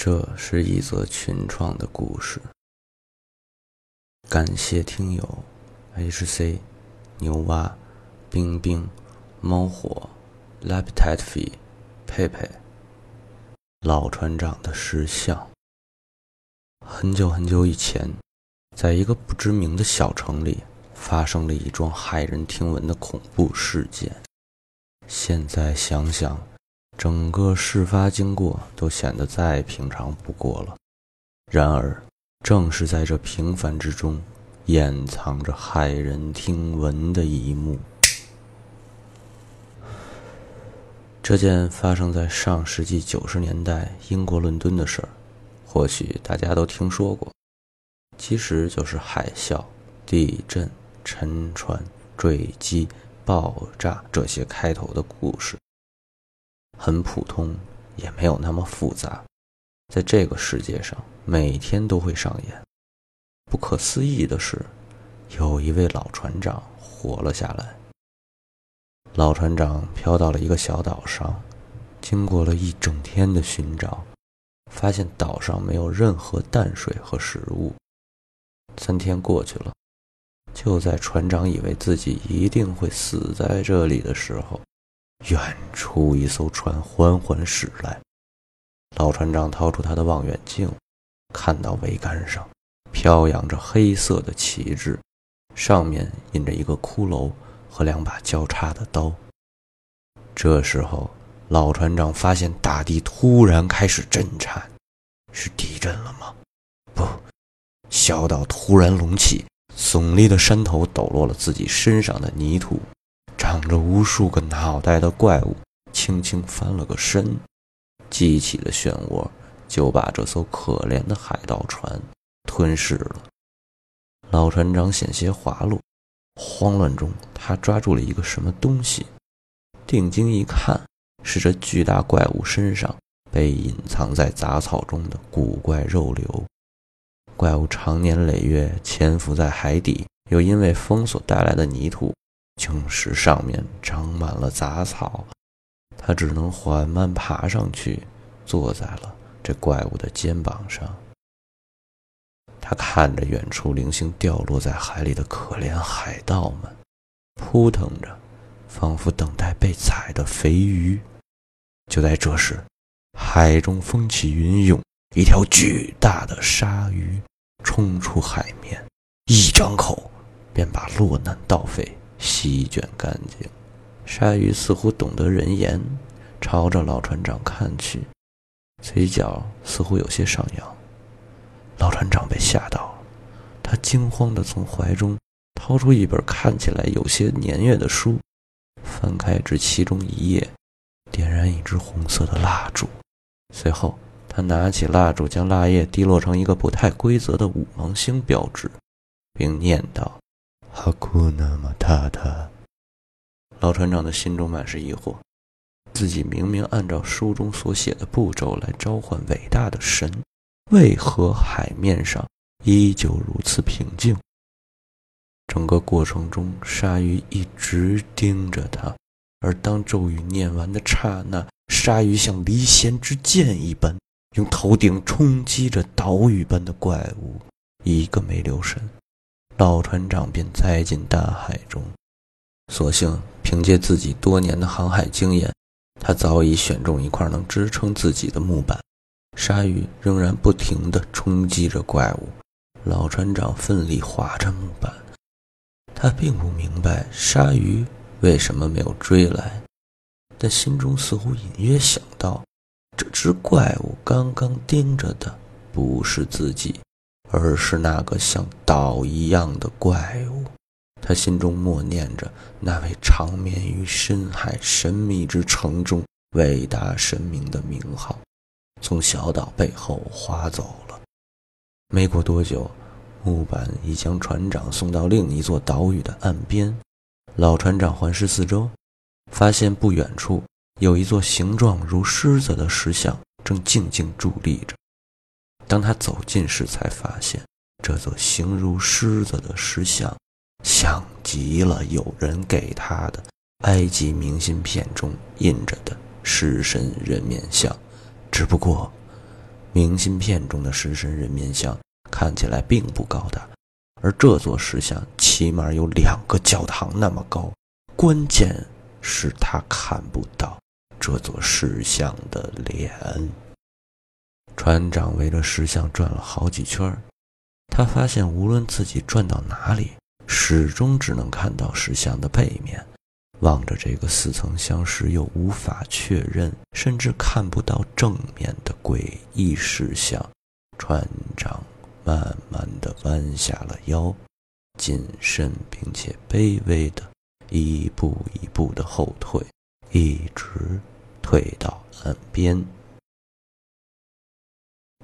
这是一则群创的故事。感谢听友 HC、牛蛙、冰冰、猫火、Laptite Fee、佩佩、老船长的石像。很久很久以前，在一个不知名的小城里，发生了一桩骇人听闻的恐怖事件。现在想想。整个事发经过都显得再平常不过了，然而，正是在这平凡之中，掩藏着骇人听闻的一幕。这件发生在上世纪九十年代英国伦敦的事儿，或许大家都听说过，其实就是海啸、地震、沉船、坠机、爆炸这些开头的故事。很普通，也没有那么复杂。在这个世界上，每天都会上演。不可思议的是，有一位老船长活了下来。老船长飘到了一个小岛上，经过了一整天的寻找，发现岛上没有任何淡水和食物。三天过去了，就在船长以为自己一定会死在这里的时候。远处一艘船缓缓驶来，老船长掏出他的望远镜，看到桅杆上飘扬着黑色的旗帜，上面印着一个骷髅和两把交叉的刀。这时候，老船长发现大地突然开始震颤，是地震了吗？不，小岛突然隆起，耸立的山头抖落了自己身上的泥土。长着无数个脑袋的怪物轻轻翻了个身，激起的漩涡就把这艘可怜的海盗船吞噬了。老船长险些滑落，慌乱中他抓住了一个什么东西，定睛一看，是这巨大怪物身上被隐藏在杂草中的古怪肉瘤。怪物常年累月潜伏在海底，又因为风所带来的泥土。青石上面长满了杂草，他只能缓慢爬上去，坐在了这怪物的肩膀上。他看着远处零星掉落在海里的可怜海盗们，扑腾着，仿佛等待被踩的肥鱼。就在这时，海中风起云涌，一条巨大的鲨鱼冲出海面，一张口便把落难盗匪。席卷干净，鲨鱼似乎懂得人言，朝着老船长看去，嘴角似乎有些上扬。老船长被吓到了，他惊慌地从怀中掏出一本看起来有些年月的书，翻开至其中一页，点燃一支红色的蜡烛，随后他拿起蜡烛，将蜡液滴落成一个不太规则的五芒星标志，并念道。哈库纳马塔塔，老船长的心中满是疑惑：自己明明按照书中所写的步骤来召唤伟大的神，为何海面上依旧如此平静？整个过程中，鲨鱼一直盯着他，而当咒语念完的刹那，鲨鱼像离弦之箭一般，用头顶冲击着岛屿般的怪物，一个没留神。老船长便栽进大海中，所幸凭借自己多年的航海经验，他早已选中一块能支撑自己的木板。鲨鱼仍然不停地冲击着怪物，老船长奋力划着木板。他并不明白鲨鱼为什么没有追来，但心中似乎隐约想到，这只怪物刚刚盯着的不是自己。而是那个像岛一样的怪物，他心中默念着那位长眠于深海神秘之城中伟大神明的名号，从小岛背后划走了。没过多久，木板已将船长送到另一座岛屿的岸边。老船长环视四周，发现不远处有一座形状如狮子的石像，正静静伫立着。当他走近时，才发现这座形如狮子的石像，像极了有人给他的埃及明信片中印着的狮身人面像，只不过明信片中的狮身人面像看起来并不高大，而这座石像起码有两个教堂那么高。关键是他看不到这座石像的脸。船长围着石像转了好几圈，他发现无论自己转到哪里，始终只能看到石像的背面。望着这个似曾相识又无法确认，甚至看不到正面的诡异石像，船长慢慢地弯下了腰，谨慎并且卑微的一步一步的后退，一直退到岸边。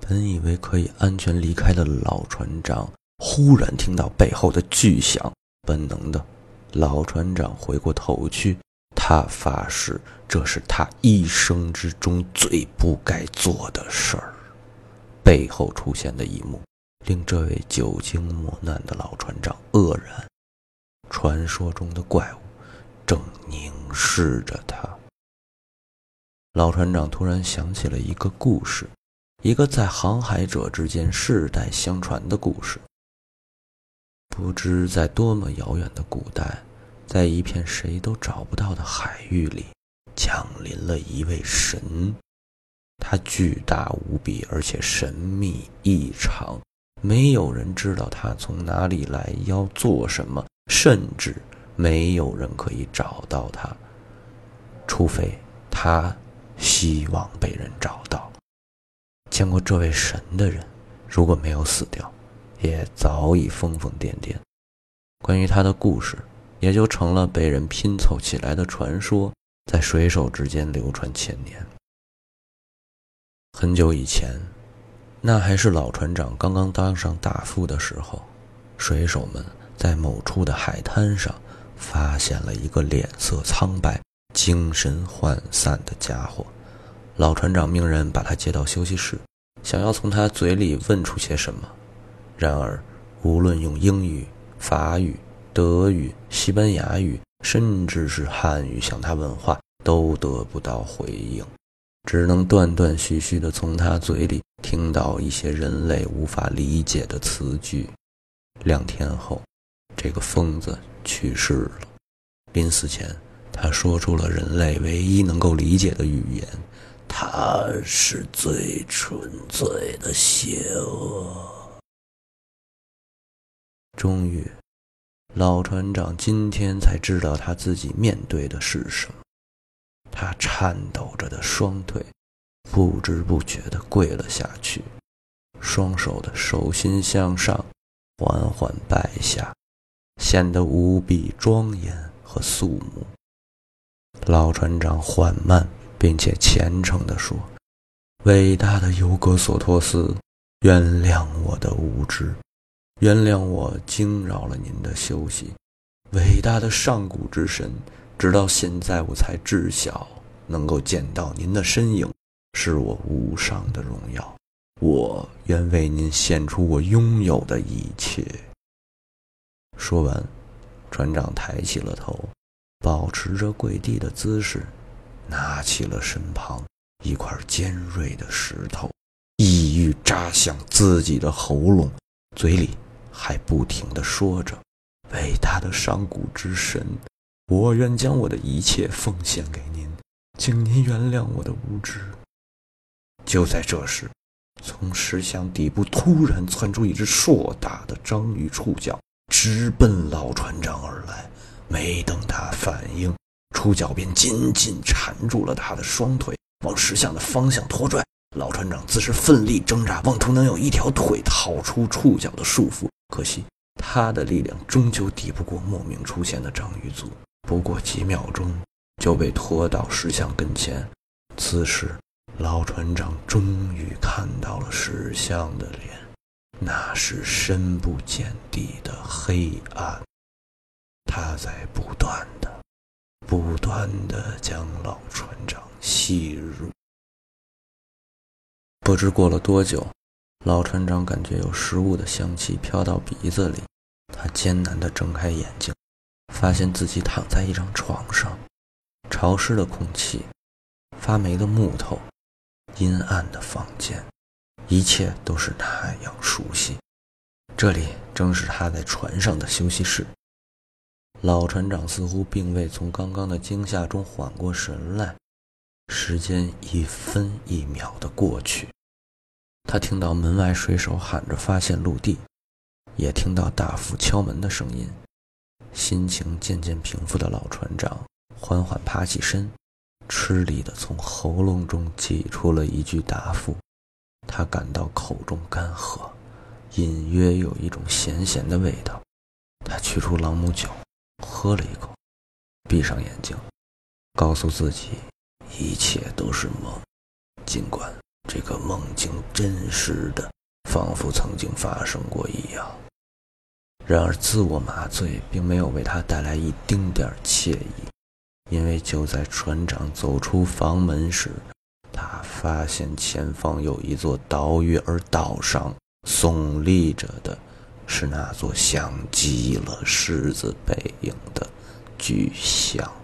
本以为可以安全离开的老船长，忽然听到背后的巨响，本能的。老船长回过头去，他发誓这是他一生之中最不该做的事儿。背后出现的一幕，令这位久经磨难的老船长愕然。传说中的怪物正凝视着他。老船长突然想起了一个故事，一个在航海者之间世代相传的故事。不知在多么遥远的古代，在一片谁都找不到的海域里，降临了一位神。他巨大无比，而且神秘异常，没有人知道他从哪里来，要做什么，甚至没有人可以找到他，除非他希望被人找到。见过这位神的人，如果没有死掉。也早已疯疯癫癫，关于他的故事也就成了被人拼凑起来的传说，在水手之间流传千年。很久以前，那还是老船长刚刚当上大副的时候，水手们在某处的海滩上发现了一个脸色苍白、精神涣散的家伙。老船长命人把他接到休息室，想要从他嘴里问出些什么。然而，无论用英语、法语、德语、西班牙语，甚至是汉语向他问话，都得不到回应，只能断断续续地从他嘴里听到一些人类无法理解的词句。两天后，这个疯子去世了。临死前，他说出了人类唯一能够理解的语言：“他是最纯粹的邪恶。”终于，老船长今天才知道他自己面对的是什么。他颤抖着的双腿，不知不觉地跪了下去，双手的手心向上，缓缓拜下，显得无比庄严和肃穆。老船长缓慢并且虔诚地说：“伟大的尤格索托斯，原谅我的无知。”原谅我惊扰了您的休息，伟大的上古之神，直到现在我才知晓，能够见到您的身影，是我无上的荣耀。我愿为您献出我拥有的一切。说完，船长抬起了头，保持着跪地的姿势，拿起了身旁一块尖锐的石头，意欲扎向自己的喉咙，嘴里。还不停地说着：“伟大的上古之神，我愿将我的一切奉献给您，请您原谅我的无知。”就在这时，从石像底部突然窜出一只硕大的章鱼触角，直奔老船长而来。没等他反应，触角便紧紧缠住了他的双腿，往石像的方向拖拽。老船长自是奋力挣扎，妄图能有一条腿逃出触角的束缚。可惜，他的力量终究抵不过莫名出现的章鱼族。不过几秒钟，就被拖到石像跟前。此时，老船长终于看到了石像的脸，那是深不见底的黑暗。他在不断、不断的将老船长吸入。不知过了多久，老船长感觉有食物的香气飘到鼻子里，他艰难地睁开眼睛，发现自己躺在一张床上，潮湿的空气，发霉的木头，阴暗的房间，一切都是那样熟悉。这里正是他在船上的休息室。老船长似乎并未从刚刚的惊吓中缓过神来，时间一分一秒的过去。他听到门外水手喊着发现陆地，也听到大副敲门的声音。心情渐渐平复的老船长缓缓爬起身，吃力地从喉咙中挤出了一句答复。他感到口中干涸，隐约有一种咸咸的味道。他取出朗姆酒，喝了一口，闭上眼睛，告诉自己一切都是梦，尽管这个梦境真实的，仿佛曾经发生过一样。然而，自我麻醉并没有为他带来一丁点儿惬意，因为就在船长走出房门时，他发现前方有一座岛屿，而岛上耸立着的是那座像极了狮子背影的巨像。